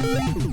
Woo!